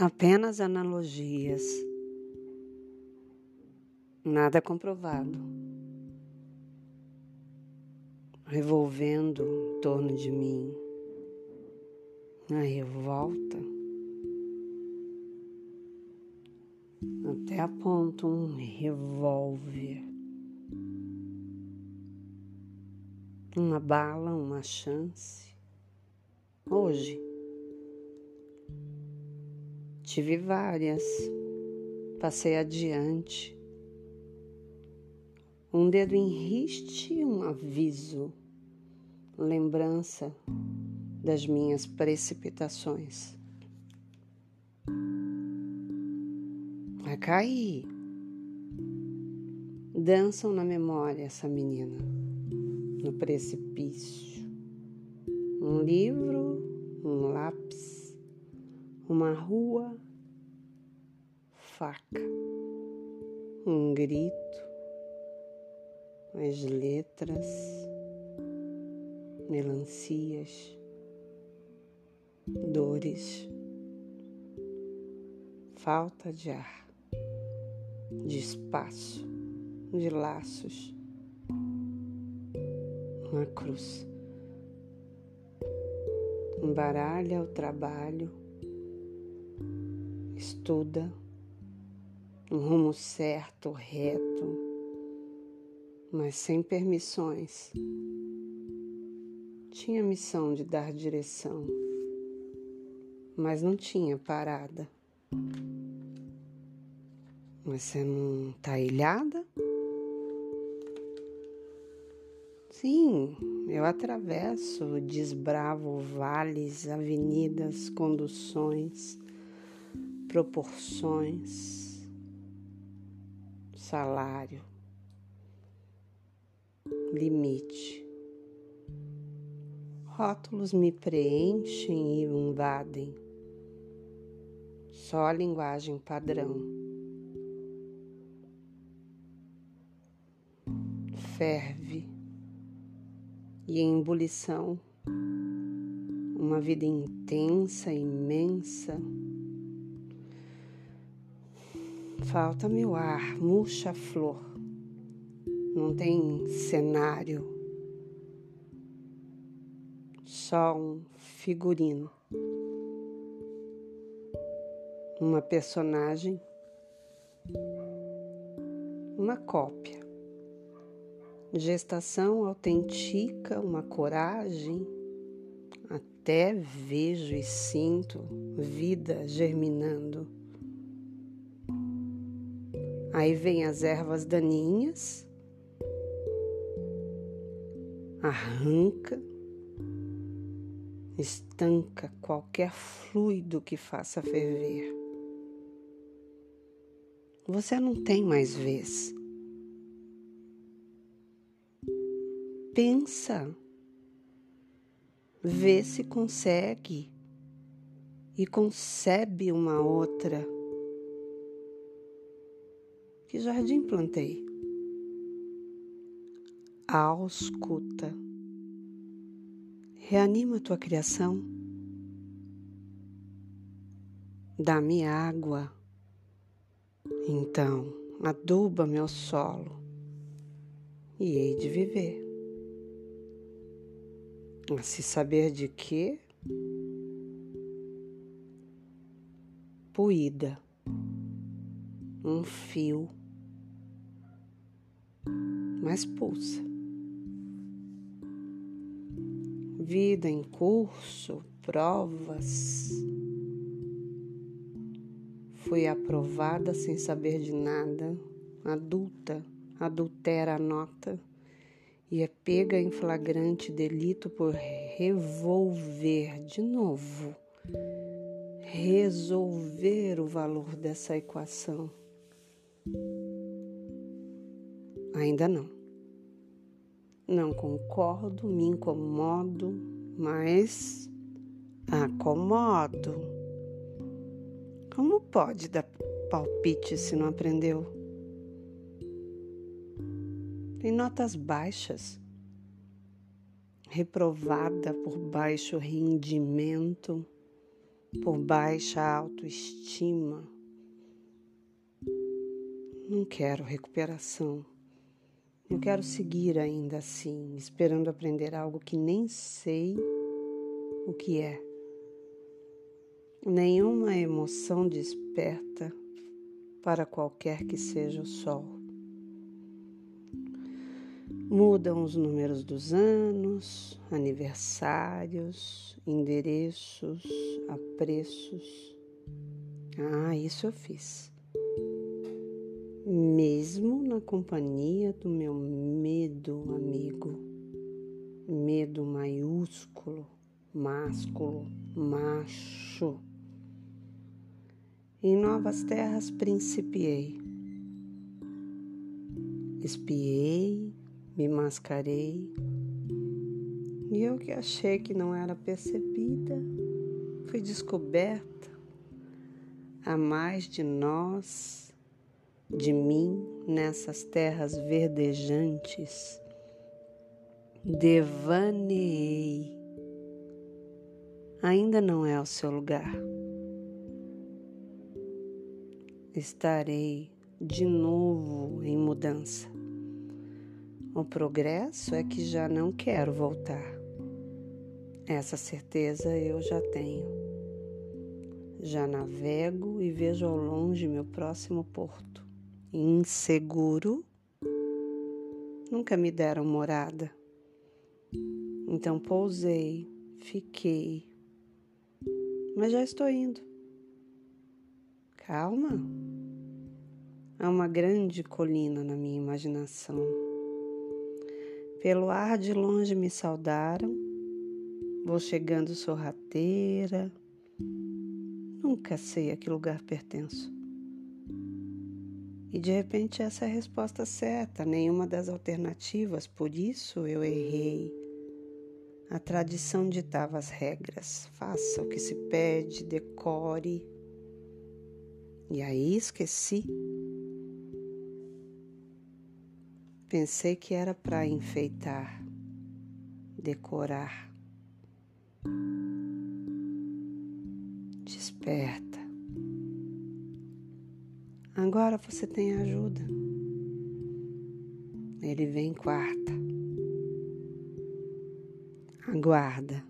Apenas analogias, nada comprovado, revolvendo em torno de mim. A revolta, até a ponto um revólver, uma bala, uma chance. Hoje tive várias, passei adiante. Um dedo em riste, um aviso, lembrança das minhas precipitações. Vai cair. Dançam na memória essa menina, no precipício. Um livro, um lápis, uma rua, faca, um grito, as letras, melancias dores, falta de ar, de espaço, de laços, uma cruz. Embaralha o trabalho, estuda um rumo certo, reto, mas sem permissões. Tinha missão de dar direção mas não tinha parada. Mas você não tá ilhada? Sim, eu atravesso, desbravo vales, avenidas, conduções, proporções, salário, limite. Rótulos me preenchem e invadem só a linguagem padrão. Ferve e em ebulição, uma vida intensa, imensa. Falta-me o ar, murcha flor, não tem cenário, só um figurino uma personagem, uma cópia. Gestação autentica, uma coragem, até vejo e sinto vida germinando. Aí vem as ervas daninhas, arranca, estanca qualquer fluido que faça ferver você não tem mais vez. Pensa, vê se consegue e concebe uma outra. Que jardim plantei? Ausculta. Reanima tua criação. Dá-me água então, aduba meu solo e hei de viver. A se saber de que? Poída, um fio, mas pulsa. Vida em curso, provas, Fui aprovada sem saber de nada, adulta, adultera a nota e é pega em flagrante delito por revolver de novo, resolver o valor dessa equação. Ainda não. Não concordo, me incomodo, mas acomodo. Como pode dar palpite se não aprendeu? Tem notas baixas, reprovada por baixo rendimento, por baixa autoestima. Não quero recuperação. Eu quero seguir ainda assim, esperando aprender algo que nem sei o que é. Nenhuma emoção desperta para qualquer que seja o sol. Mudam os números dos anos, aniversários, endereços, apreços. Ah, isso eu fiz. Na companhia do meu medo amigo, medo maiúsculo, másculo, macho. Em novas terras principiei. Espiei, me mascarei. E eu que achei que não era percebida, fui descoberta. Há mais de nós, de mim, nessas terras verdejantes. Devaneei. Ainda não é o seu lugar. Estarei de novo em mudança. O progresso é que já não quero voltar. Essa certeza eu já tenho. Já navego e vejo ao longe meu próximo porto. Inseguro, nunca me deram morada. Então pousei, fiquei, mas já estou indo. Calma. Há uma grande colina na minha imaginação pelo ar de longe me saudaram, vou chegando sorrateira, nunca sei a que lugar pertenço. E de repente essa é a resposta certa, nenhuma das alternativas, por isso eu errei. A tradição ditava as regras, faça o que se pede, decore. E aí esqueci. Pensei que era para enfeitar, decorar. Desperta. Agora você tem ajuda. Ele vem quarta. Aguarda.